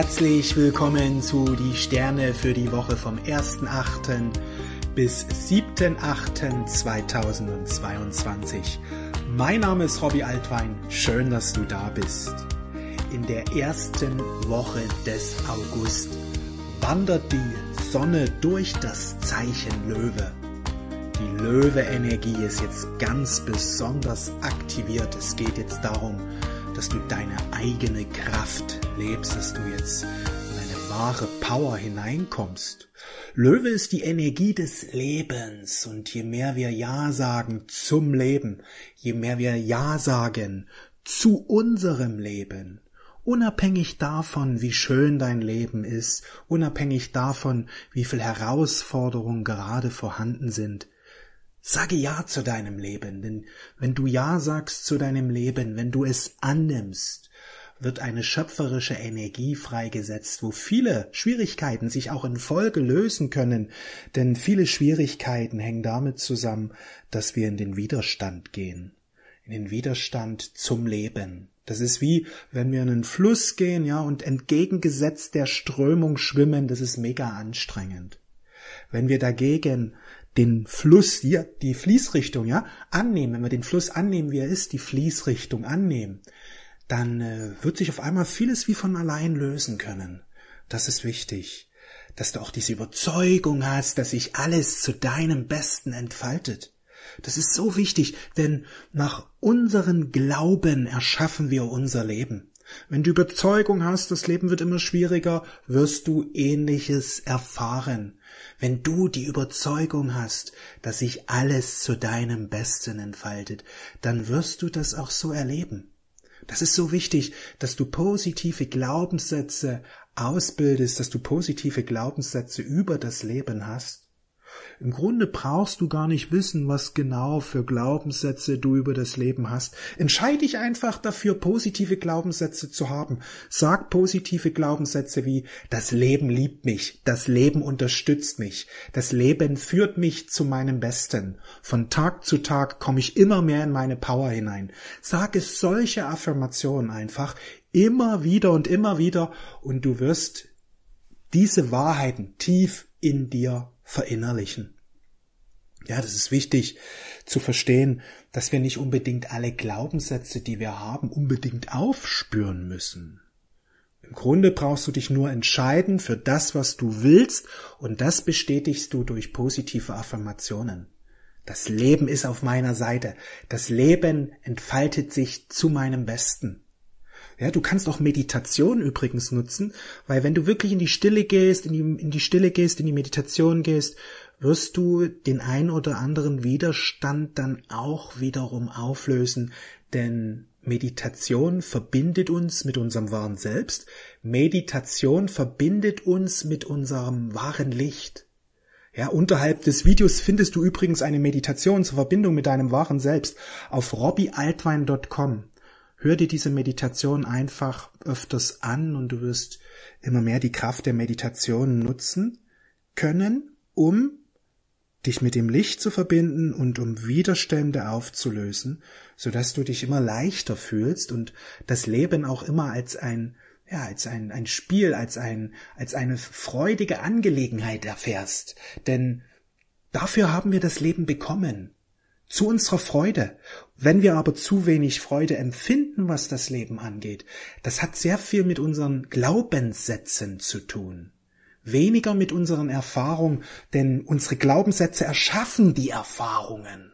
Herzlich willkommen zu Die Sterne für die Woche vom 1.8. bis 7.8.2022. Mein Name ist Robbie Altwein. Schön, dass du da bist. In der ersten Woche des August wandert die Sonne durch das Zeichen Löwe. Die Löwe-Energie ist jetzt ganz besonders aktiviert. Es geht jetzt darum, dass du deine eigene Kraft lebst, dass du jetzt in eine wahre Power hineinkommst. Löwe ist die Energie des Lebens und je mehr wir Ja sagen zum Leben, je mehr wir Ja sagen zu unserem Leben, unabhängig davon, wie schön dein Leben ist, unabhängig davon, wie viel Herausforderungen gerade vorhanden sind, Sage Ja zu deinem Leben, denn wenn du Ja sagst zu deinem Leben, wenn du es annimmst, wird eine schöpferische Energie freigesetzt, wo viele Schwierigkeiten sich auch in Folge lösen können, denn viele Schwierigkeiten hängen damit zusammen, dass wir in den Widerstand gehen, in den Widerstand zum Leben. Das ist wie, wenn wir in einen Fluss gehen, ja, und entgegengesetzt der Strömung schwimmen, das ist mega anstrengend. Wenn wir dagegen den Fluss hier, die Fließrichtung, ja, annehmen, wenn wir den Fluss annehmen, wie er ist, die Fließrichtung annehmen, dann äh, wird sich auf einmal vieles wie von allein lösen können. Das ist wichtig, dass du auch diese Überzeugung hast, dass sich alles zu deinem Besten entfaltet. Das ist so wichtig, denn nach unseren Glauben erschaffen wir unser Leben. Wenn du Überzeugung hast, das Leben wird immer schwieriger, wirst du ähnliches erfahren. Wenn du die Überzeugung hast, dass sich alles zu deinem Besten entfaltet, dann wirst du das auch so erleben. Das ist so wichtig, dass du positive Glaubenssätze ausbildest, dass du positive Glaubenssätze über das Leben hast. Im Grunde brauchst du gar nicht wissen, was genau für Glaubenssätze du über das Leben hast. Entscheide dich einfach dafür, positive Glaubenssätze zu haben. Sag positive Glaubenssätze wie das Leben liebt mich, das Leben unterstützt mich, das Leben führt mich zu meinem Besten. Von Tag zu Tag komme ich immer mehr in meine Power hinein. Sage solche Affirmationen einfach immer wieder und immer wieder und du wirst diese Wahrheiten tief in dir verinnerlichen. Ja, das ist wichtig zu verstehen, dass wir nicht unbedingt alle Glaubenssätze, die wir haben, unbedingt aufspüren müssen. Im Grunde brauchst du dich nur entscheiden für das, was du willst, und das bestätigst du durch positive Affirmationen. Das Leben ist auf meiner Seite. Das Leben entfaltet sich zu meinem Besten. Ja, du kannst auch Meditation übrigens nutzen, weil wenn du wirklich in die Stille gehst, in die, in die Stille gehst, in die Meditation gehst, wirst du den ein oder anderen Widerstand dann auch wiederum auflösen, denn Meditation verbindet uns mit unserem wahren Selbst. Meditation verbindet uns mit unserem wahren Licht. Ja, unterhalb des Videos findest du übrigens eine Meditation zur Verbindung mit deinem wahren Selbst auf robbyaltwein.com. Hör dir diese Meditation einfach öfters an und du wirst immer mehr die Kraft der Meditation nutzen können, um dich mit dem Licht zu verbinden und um Widerstände aufzulösen, so dass du dich immer leichter fühlst und das Leben auch immer als ein ja, als ein, ein Spiel, als ein, als eine freudige Angelegenheit erfährst. Denn dafür haben wir das Leben bekommen zu unserer Freude. Wenn wir aber zu wenig Freude empfinden, was das Leben angeht, das hat sehr viel mit unseren Glaubenssätzen zu tun. Weniger mit unseren Erfahrungen, denn unsere Glaubenssätze erschaffen die Erfahrungen.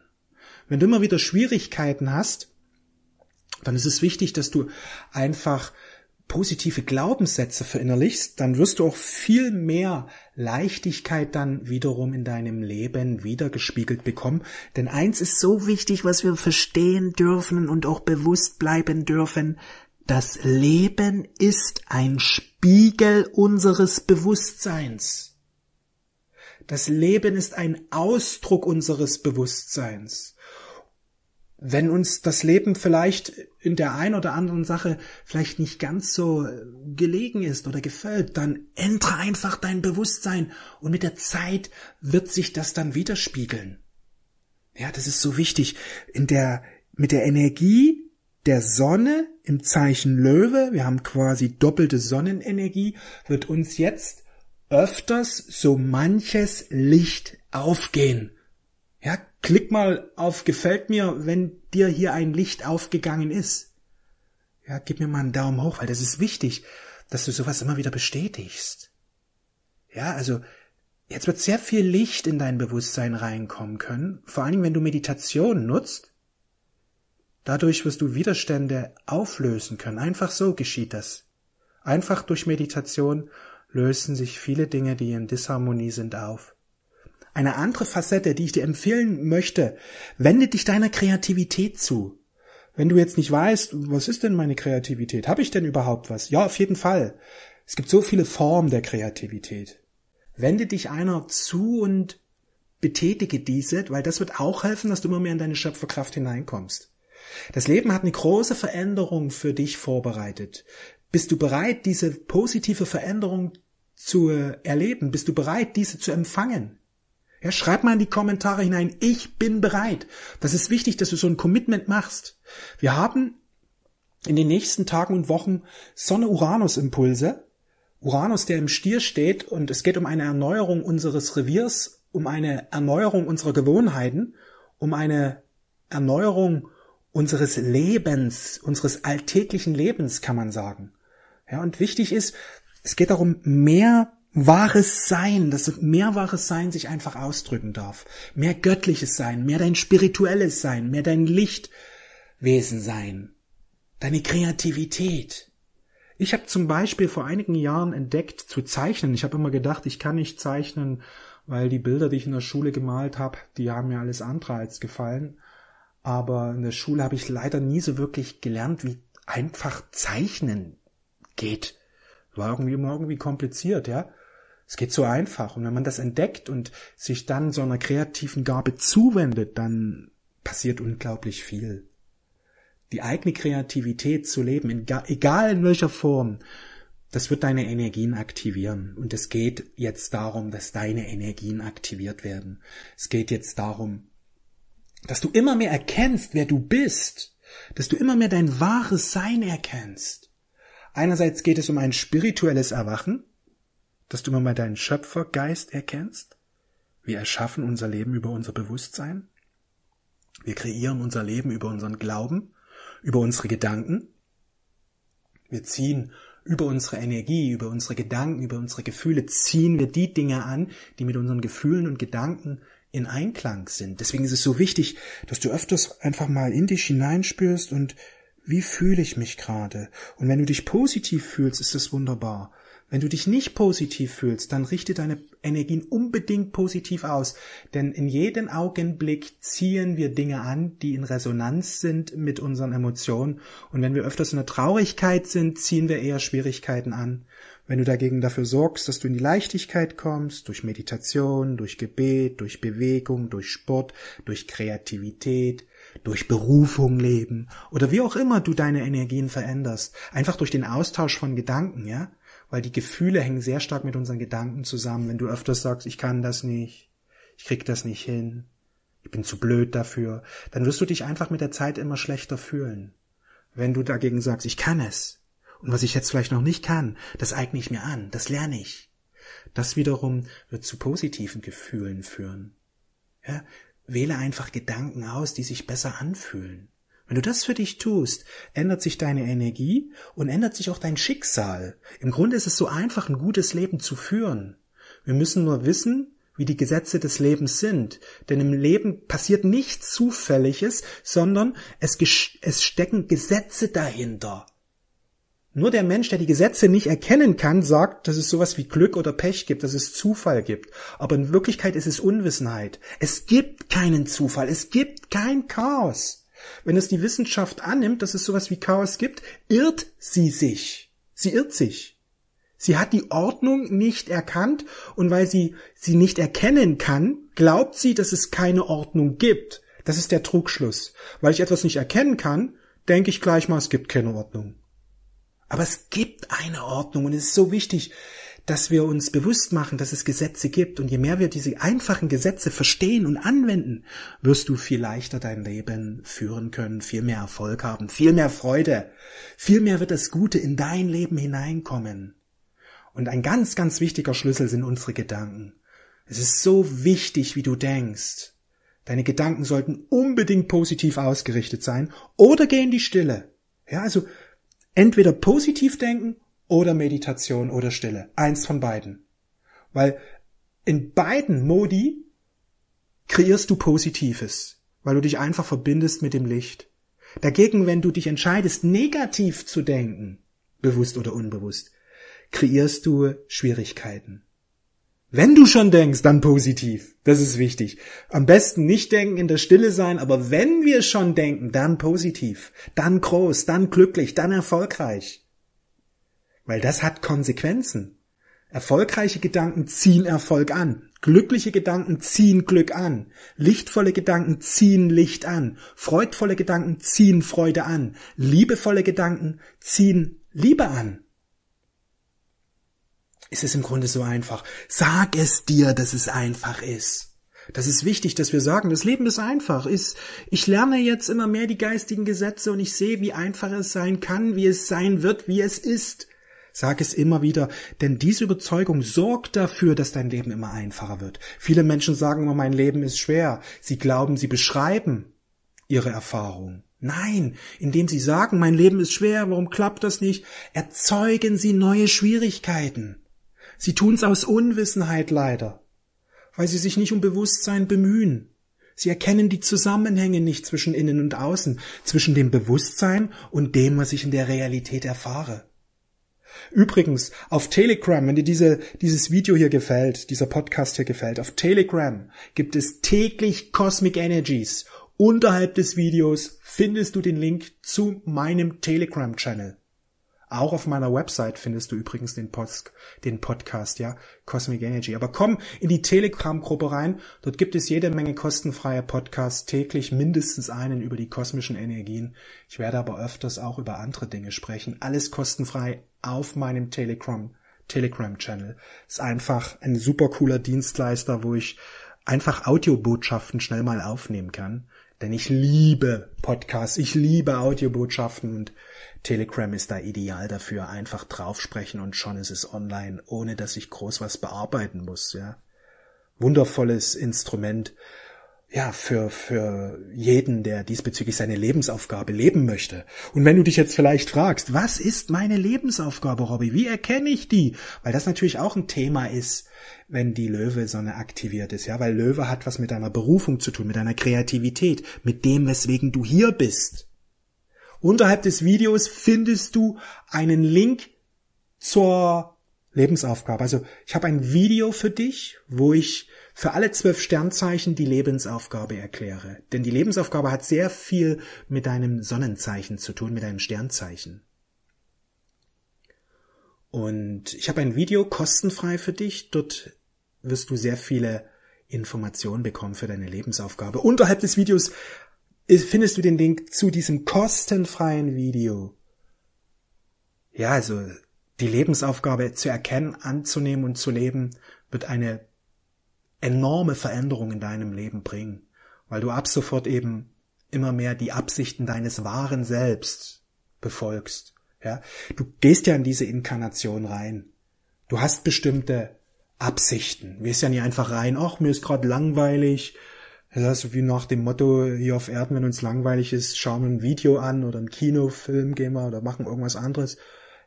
Wenn du immer wieder Schwierigkeiten hast, dann ist es wichtig, dass du einfach positive Glaubenssätze verinnerlichst, dann wirst du auch viel mehr Leichtigkeit dann wiederum in deinem Leben wiedergespiegelt bekommen. Denn eins ist so wichtig, was wir verstehen dürfen und auch bewusst bleiben dürfen. Das Leben ist ein Spiegel unseres Bewusstseins. Das Leben ist ein Ausdruck unseres Bewusstseins wenn uns das Leben vielleicht in der ein oder anderen Sache vielleicht nicht ganz so äh, gelegen ist oder gefällt, dann ändere einfach dein Bewusstsein und mit der Zeit wird sich das dann widerspiegeln. Ja, das ist so wichtig. In der, mit der Energie der Sonne im Zeichen Löwe, wir haben quasi doppelte Sonnenenergie, wird uns jetzt öfters so manches Licht aufgehen. Klick mal auf gefällt mir, wenn dir hier ein Licht aufgegangen ist. Ja, gib mir mal einen Daumen hoch, weil das ist wichtig, dass du sowas immer wieder bestätigst. Ja, also jetzt wird sehr viel Licht in dein Bewusstsein reinkommen können, vor allen Dingen, wenn du Meditation nutzt. Dadurch wirst du Widerstände auflösen können. Einfach so geschieht das. Einfach durch Meditation lösen sich viele Dinge, die in Disharmonie sind, auf. Eine andere Facette, die ich dir empfehlen möchte, wende dich deiner Kreativität zu. Wenn du jetzt nicht weißt, was ist denn meine Kreativität? Habe ich denn überhaupt was? Ja, auf jeden Fall. Es gibt so viele Formen der Kreativität. Wende dich einer zu und betätige diese, weil das wird auch helfen, dass du immer mehr in deine Schöpferkraft hineinkommst. Das Leben hat eine große Veränderung für dich vorbereitet. Bist du bereit, diese positive Veränderung zu erleben? Bist du bereit, diese zu empfangen? Ja, schreib mal in die Kommentare hinein, ich bin bereit. Das ist wichtig, dass du so ein Commitment machst. Wir haben in den nächsten Tagen und Wochen Sonne-Uranus-Impulse. Uranus, der im Stier steht und es geht um eine Erneuerung unseres Reviers, um eine Erneuerung unserer Gewohnheiten, um eine Erneuerung unseres Lebens, unseres alltäglichen Lebens, kann man sagen. Ja, und wichtig ist, es geht darum, mehr wahres Sein, dass mehr wahres Sein sich einfach ausdrücken darf. Mehr göttliches Sein, mehr dein spirituelles Sein, mehr dein Lichtwesen sein, deine Kreativität. Ich habe zum Beispiel vor einigen Jahren entdeckt zu zeichnen. Ich habe immer gedacht, ich kann nicht zeichnen, weil die Bilder, die ich in der Schule gemalt habe, die haben mir alles andere als gefallen. Aber in der Schule habe ich leider nie so wirklich gelernt, wie einfach zeichnen geht. War irgendwie immer irgendwie kompliziert, ja. Es geht so einfach. Und wenn man das entdeckt und sich dann so einer kreativen Gabe zuwendet, dann passiert unglaublich viel. Die eigene Kreativität zu leben, egal in welcher Form, das wird deine Energien aktivieren. Und es geht jetzt darum, dass deine Energien aktiviert werden. Es geht jetzt darum, dass du immer mehr erkennst, wer du bist, dass du immer mehr dein wahres Sein erkennst. Einerseits geht es um ein spirituelles Erwachen, dass du mal deinen Schöpfergeist erkennst. Wir erschaffen unser Leben über unser Bewusstsein. Wir kreieren unser Leben über unseren Glauben, über unsere Gedanken. Wir ziehen über unsere Energie, über unsere Gedanken, über unsere Gefühle, ziehen wir die Dinge an, die mit unseren Gefühlen und Gedanken in Einklang sind. Deswegen ist es so wichtig, dass du öfters einfach mal in dich hineinspürst und wie fühle ich mich gerade? Und wenn du dich positiv fühlst, ist das wunderbar. Wenn du dich nicht positiv fühlst, dann richte deine Energien unbedingt positiv aus, denn in jedem Augenblick ziehen wir Dinge an, die in Resonanz sind mit unseren Emotionen, und wenn wir öfters in der Traurigkeit sind, ziehen wir eher Schwierigkeiten an. Wenn du dagegen dafür sorgst, dass du in die Leichtigkeit kommst, durch Meditation, durch Gebet, durch Bewegung, durch Sport, durch Kreativität, durch Berufung leben oder wie auch immer du deine Energien veränderst, einfach durch den Austausch von Gedanken, ja, weil die Gefühle hängen sehr stark mit unseren Gedanken zusammen. Wenn du öfters sagst, ich kann das nicht, ich krieg das nicht hin, ich bin zu blöd dafür, dann wirst du dich einfach mit der Zeit immer schlechter fühlen. Wenn du dagegen sagst, ich kann es, und was ich jetzt vielleicht noch nicht kann, das eigne ich mir an, das lerne ich. Das wiederum wird zu positiven Gefühlen führen. Ja, wähle einfach Gedanken aus, die sich besser anfühlen. Wenn du das für dich tust, ändert sich deine Energie und ändert sich auch dein Schicksal. Im Grunde ist es so einfach, ein gutes Leben zu führen. Wir müssen nur wissen, wie die Gesetze des Lebens sind. Denn im Leben passiert nichts Zufälliges, sondern es, es stecken Gesetze dahinter. Nur der Mensch, der die Gesetze nicht erkennen kann, sagt, dass es sowas wie Glück oder Pech gibt, dass es Zufall gibt. Aber in Wirklichkeit ist es Unwissenheit. Es gibt keinen Zufall, es gibt kein Chaos. Wenn es die Wissenschaft annimmt, dass es sowas wie Chaos gibt, irrt sie sich. Sie irrt sich. Sie hat die Ordnung nicht erkannt und weil sie sie nicht erkennen kann, glaubt sie, dass es keine Ordnung gibt. Das ist der Trugschluss. Weil ich etwas nicht erkennen kann, denke ich gleich mal, es gibt keine Ordnung. Aber es gibt eine Ordnung und es ist so wichtig, dass wir uns bewusst machen, dass es Gesetze gibt. Und je mehr wir diese einfachen Gesetze verstehen und anwenden, wirst du viel leichter dein Leben führen können, viel mehr Erfolg haben, viel mehr Freude, viel mehr wird das Gute in dein Leben hineinkommen. Und ein ganz, ganz wichtiger Schlüssel sind unsere Gedanken. Es ist so wichtig, wie du denkst. Deine Gedanken sollten unbedingt positiv ausgerichtet sein oder geh in die Stille. Ja, also entweder positiv denken oder Meditation oder Stille. Eins von beiden. Weil in beiden Modi kreierst du Positives, weil du dich einfach verbindest mit dem Licht. Dagegen, wenn du dich entscheidest, negativ zu denken, bewusst oder unbewusst, kreierst du Schwierigkeiten. Wenn du schon denkst, dann positiv. Das ist wichtig. Am besten nicht denken, in der Stille sein, aber wenn wir schon denken, dann positiv, dann groß, dann glücklich, dann erfolgreich. Weil das hat Konsequenzen. Erfolgreiche Gedanken ziehen Erfolg an. Glückliche Gedanken ziehen Glück an. Lichtvolle Gedanken ziehen Licht an. Freudvolle Gedanken ziehen Freude an. Liebevolle Gedanken ziehen Liebe an. Es ist im Grunde so einfach. Sag es dir, dass es einfach ist. Das ist wichtig, dass wir sagen, das Leben ist einfach. Ich lerne jetzt immer mehr die geistigen Gesetze und ich sehe, wie einfach es sein kann, wie es sein wird, wie es ist. Sag es immer wieder, denn diese Überzeugung sorgt dafür, dass dein Leben immer einfacher wird. Viele Menschen sagen immer, mein Leben ist schwer. Sie glauben, sie beschreiben ihre Erfahrung. Nein, indem sie sagen, mein Leben ist schwer, warum klappt das nicht, erzeugen sie neue Schwierigkeiten. Sie tun's aus Unwissenheit leider, weil sie sich nicht um Bewusstsein bemühen. Sie erkennen die Zusammenhänge nicht zwischen innen und außen, zwischen dem Bewusstsein und dem, was ich in der Realität erfahre. Übrigens, auf Telegram, wenn dir diese, dieses Video hier gefällt, dieser Podcast hier gefällt, auf Telegram gibt es täglich Cosmic Energies. Unterhalb des Videos findest du den Link zu meinem Telegram-Channel. Auch auf meiner Website findest du übrigens den, Post, den Podcast, ja, Cosmic Energy. Aber komm in die Telegram-Gruppe rein. Dort gibt es jede Menge kostenfreie Podcasts, täglich mindestens einen über die kosmischen Energien. Ich werde aber öfters auch über andere Dinge sprechen. Alles kostenfrei auf meinem Telegram, Telegram-Channel. Ist einfach ein super cooler Dienstleister, wo ich einfach Audiobotschaften schnell mal aufnehmen kann. Denn ich liebe Podcasts, ich liebe Audiobotschaften und Telegram ist da ideal dafür. Einfach draufsprechen und schon ist es online, ohne dass ich groß was bearbeiten muss, ja. Wundervolles Instrument, ja, für, für jeden, der diesbezüglich seine Lebensaufgabe leben möchte. Und wenn du dich jetzt vielleicht fragst, was ist meine Lebensaufgabe, Robby? Wie erkenne ich die? Weil das natürlich auch ein Thema ist, wenn die Löwe-Sonne aktiviert ist, ja, weil Löwe hat was mit deiner Berufung zu tun, mit deiner Kreativität, mit dem, weswegen du hier bist. Unterhalb des Videos findest du einen Link zur Lebensaufgabe. Also ich habe ein Video für dich, wo ich für alle zwölf Sternzeichen die Lebensaufgabe erkläre. Denn die Lebensaufgabe hat sehr viel mit deinem Sonnenzeichen zu tun, mit deinem Sternzeichen. Und ich habe ein Video kostenfrei für dich. Dort wirst du sehr viele Informationen bekommen für deine Lebensaufgabe. Unterhalb des Videos findest du den Link zu diesem kostenfreien Video. Ja, also die Lebensaufgabe zu erkennen, anzunehmen und zu leben, wird eine enorme Veränderung in deinem Leben bringen, weil du ab sofort eben immer mehr die Absichten deines wahren Selbst befolgst. Ja, du gehst ja in diese Inkarnation rein. Du hast bestimmte Absichten. Wir ist ja nicht einfach rein, ach, mir ist gerade langweilig. Das ist wie nach dem Motto hier auf Erden, wenn uns langweilig ist, schauen wir ein Video an oder ein Kinofilm gehen wir oder machen irgendwas anderes.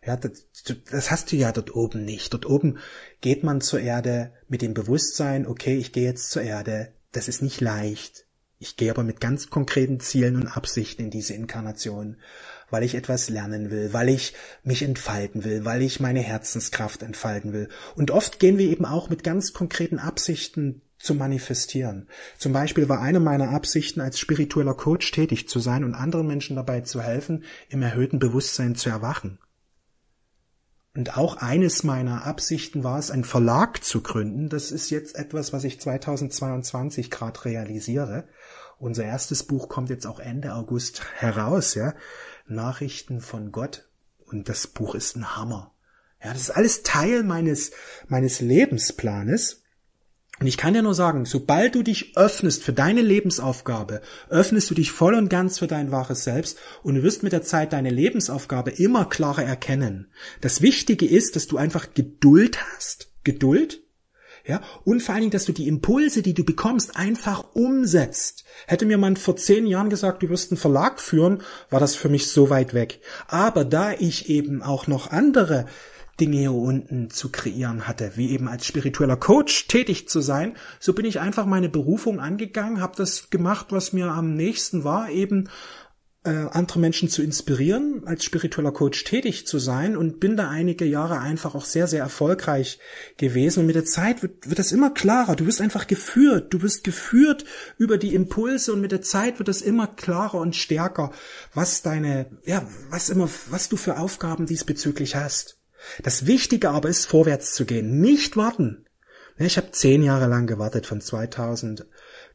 Ja, das, das hast du ja dort oben nicht. Dort oben geht man zur Erde mit dem Bewusstsein, okay, ich gehe jetzt zur Erde. Das ist nicht leicht. Ich gehe aber mit ganz konkreten Zielen und Absichten in diese Inkarnation, weil ich etwas lernen will, weil ich mich entfalten will, weil ich meine Herzenskraft entfalten will. Und oft gehen wir eben auch mit ganz konkreten Absichten zu manifestieren. Zum Beispiel war eine meiner Absichten, als spiritueller Coach tätig zu sein und anderen Menschen dabei zu helfen, im erhöhten Bewusstsein zu erwachen. Und auch eines meiner Absichten war es, einen Verlag zu gründen. Das ist jetzt etwas, was ich 2022 gerade realisiere. Unser erstes Buch kommt jetzt auch Ende August heraus, ja. Nachrichten von Gott. Und das Buch ist ein Hammer. Ja, das ist alles Teil meines, meines Lebensplanes. Und ich kann dir nur sagen, sobald du dich öffnest für deine Lebensaufgabe, öffnest du dich voll und ganz für dein wahres Selbst und du wirst mit der Zeit deine Lebensaufgabe immer klarer erkennen. Das Wichtige ist, dass du einfach Geduld hast. Geduld. Ja, und vor allen Dingen, dass du die Impulse, die du bekommst, einfach umsetzt. Hätte mir man vor zehn Jahren gesagt, du wirst einen Verlag führen, war das für mich so weit weg. Aber da ich eben auch noch andere Dinge hier unten zu kreieren hatte, wie eben als spiritueller Coach tätig zu sein, so bin ich einfach meine Berufung angegangen, habe das gemacht, was mir am nächsten war, eben äh, andere Menschen zu inspirieren, als spiritueller Coach tätig zu sein und bin da einige Jahre einfach auch sehr, sehr erfolgreich gewesen. Und mit der Zeit wird, wird das immer klarer. Du wirst einfach geführt. Du wirst geführt über die Impulse und mit der Zeit wird das immer klarer und stärker, was deine, ja, was immer, was du für Aufgaben diesbezüglich hast. Das Wichtige aber ist, vorwärts zu gehen, nicht warten. Ich habe zehn Jahre lang gewartet, von 2000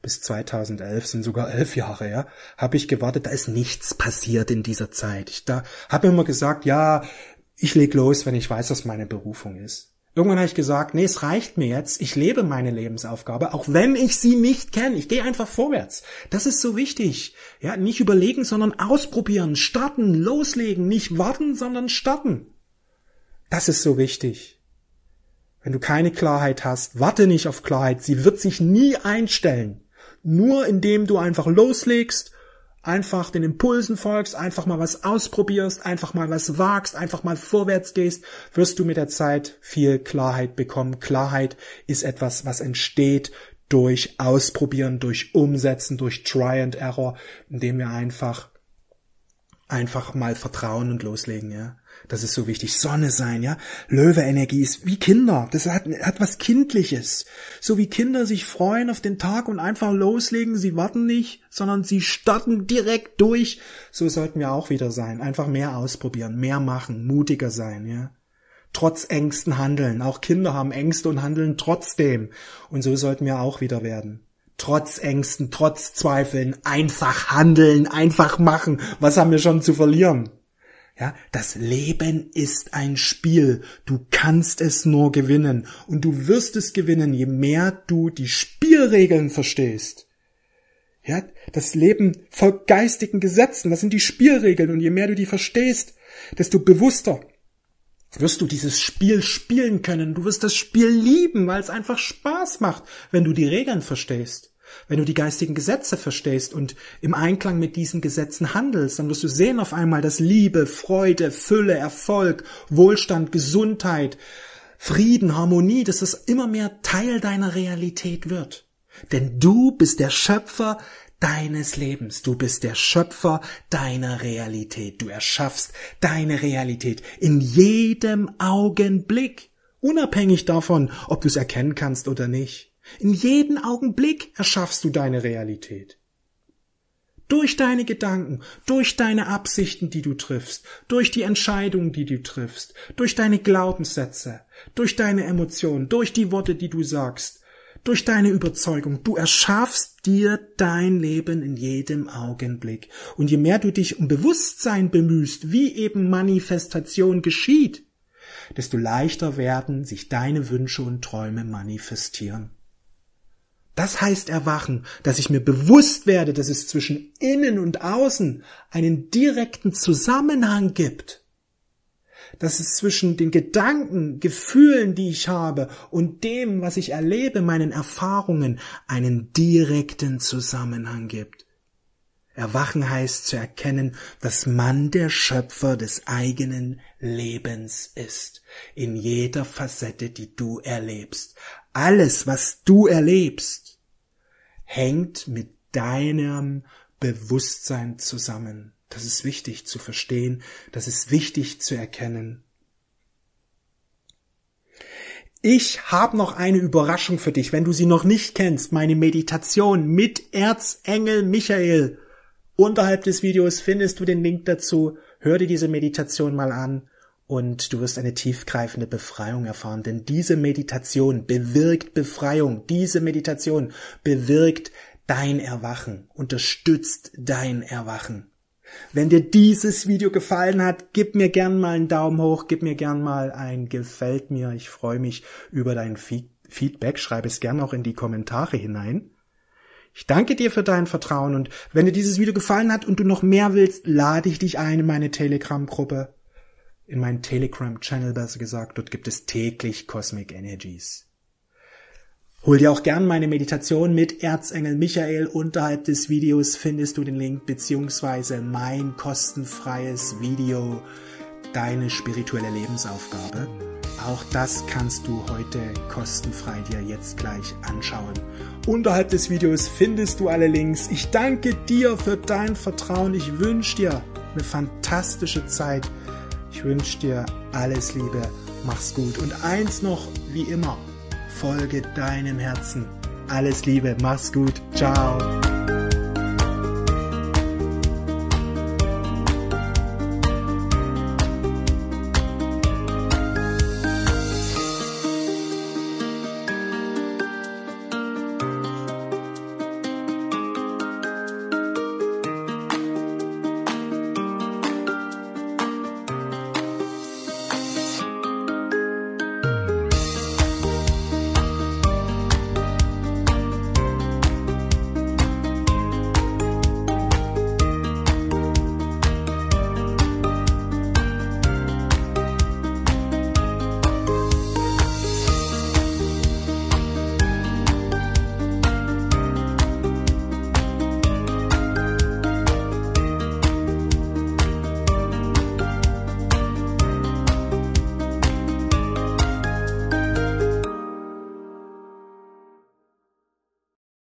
bis 2011 sind sogar elf Jahre, ja, habe ich gewartet. Da ist nichts passiert in dieser Zeit. Ich da habe immer gesagt, ja, ich leg los, wenn ich weiß, was meine Berufung ist. Irgendwann habe ich gesagt, nee, es reicht mir jetzt. Ich lebe meine Lebensaufgabe, auch wenn ich sie nicht kenne. Ich gehe einfach vorwärts. Das ist so wichtig. Ja, nicht überlegen, sondern ausprobieren, starten, loslegen, nicht warten, sondern starten. Das ist so wichtig. Wenn du keine Klarheit hast, warte nicht auf Klarheit. Sie wird sich nie einstellen. Nur indem du einfach loslegst, einfach den Impulsen folgst, einfach mal was ausprobierst, einfach mal was wagst, einfach mal vorwärts gehst, wirst du mit der Zeit viel Klarheit bekommen. Klarheit ist etwas, was entsteht durch Ausprobieren, durch Umsetzen, durch Try and Error, indem wir einfach einfach mal vertrauen und loslegen, ja. Das ist so wichtig. Sonne sein, ja. Löwe-Energie ist wie Kinder. Das hat, hat was Kindliches. So wie Kinder sich freuen auf den Tag und einfach loslegen. Sie warten nicht, sondern sie starten direkt durch. So sollten wir auch wieder sein. Einfach mehr ausprobieren, mehr machen, mutiger sein, ja. Trotz Ängsten handeln. Auch Kinder haben Ängste und handeln trotzdem. Und so sollten wir auch wieder werden trotz Ängsten, trotz Zweifeln, einfach handeln, einfach machen. Was haben wir schon zu verlieren? Ja, das Leben ist ein Spiel. Du kannst es nur gewinnen. Und du wirst es gewinnen, je mehr du die Spielregeln verstehst. Ja, das Leben folgt geistigen Gesetzen. Das sind die Spielregeln. Und je mehr du die verstehst, desto bewusster wirst du dieses Spiel spielen können. Du wirst das Spiel lieben, weil es einfach Spaß macht, wenn du die Regeln verstehst. Wenn du die geistigen Gesetze verstehst und im Einklang mit diesen Gesetzen handelst, dann wirst du sehen auf einmal, dass Liebe, Freude, Fülle, Erfolg, Wohlstand, Gesundheit, Frieden, Harmonie, dass das immer mehr Teil deiner Realität wird. Denn du bist der Schöpfer deines Lebens. Du bist der Schöpfer deiner Realität. Du erschaffst deine Realität in jedem Augenblick, unabhängig davon, ob du es erkennen kannst oder nicht. In jedem Augenblick erschaffst du deine Realität. Durch deine Gedanken, durch deine Absichten, die du triffst, durch die Entscheidungen, die du triffst, durch deine Glaubenssätze, durch deine Emotionen, durch die Worte, die du sagst, durch deine Überzeugung. Du erschaffst dir dein Leben in jedem Augenblick. Und je mehr du dich um Bewusstsein bemühst, wie eben Manifestation geschieht, desto leichter werden sich deine Wünsche und Träume manifestieren. Das heißt Erwachen, dass ich mir bewusst werde, dass es zwischen innen und außen einen direkten Zusammenhang gibt. Dass es zwischen den Gedanken, Gefühlen, die ich habe und dem, was ich erlebe, meinen Erfahrungen, einen direkten Zusammenhang gibt. Erwachen heißt zu erkennen, dass man der Schöpfer des eigenen Lebens ist, in jeder Facette, die du erlebst. Alles, was du erlebst, hängt mit deinem Bewusstsein zusammen. Das ist wichtig zu verstehen, das ist wichtig zu erkennen. Ich habe noch eine Überraschung für dich, wenn du sie noch nicht kennst, meine Meditation mit Erzengel Michael. Unterhalb des Videos findest du den Link dazu. Hör dir diese Meditation mal an und du wirst eine tiefgreifende Befreiung erfahren, denn diese Meditation bewirkt Befreiung, diese Meditation bewirkt dein Erwachen, unterstützt dein Erwachen. Wenn dir dieses Video gefallen hat, gib mir gern mal einen Daumen hoch, gib mir gern mal ein gefällt mir. Ich freue mich über dein Feedback. Schreib es gern auch in die Kommentare hinein. Ich danke dir für dein Vertrauen und wenn dir dieses Video gefallen hat und du noch mehr willst, lade ich dich ein in meine Telegram-Gruppe, in meinen Telegram-Channel besser gesagt. Dort gibt es täglich Cosmic Energies. Hol dir auch gern meine Meditation mit Erzengel Michael. Unterhalb des Videos findest du den Link beziehungsweise mein kostenfreies Video, deine spirituelle Lebensaufgabe. Auch das kannst du heute kostenfrei dir jetzt gleich anschauen. Unterhalb des Videos findest du alle Links. Ich danke dir für dein Vertrauen. Ich wünsche dir eine fantastische Zeit. Ich wünsche dir alles Liebe. Mach's gut. Und eins noch, wie immer folge deinem Herzen. Alles Liebe, mach's gut, ciao.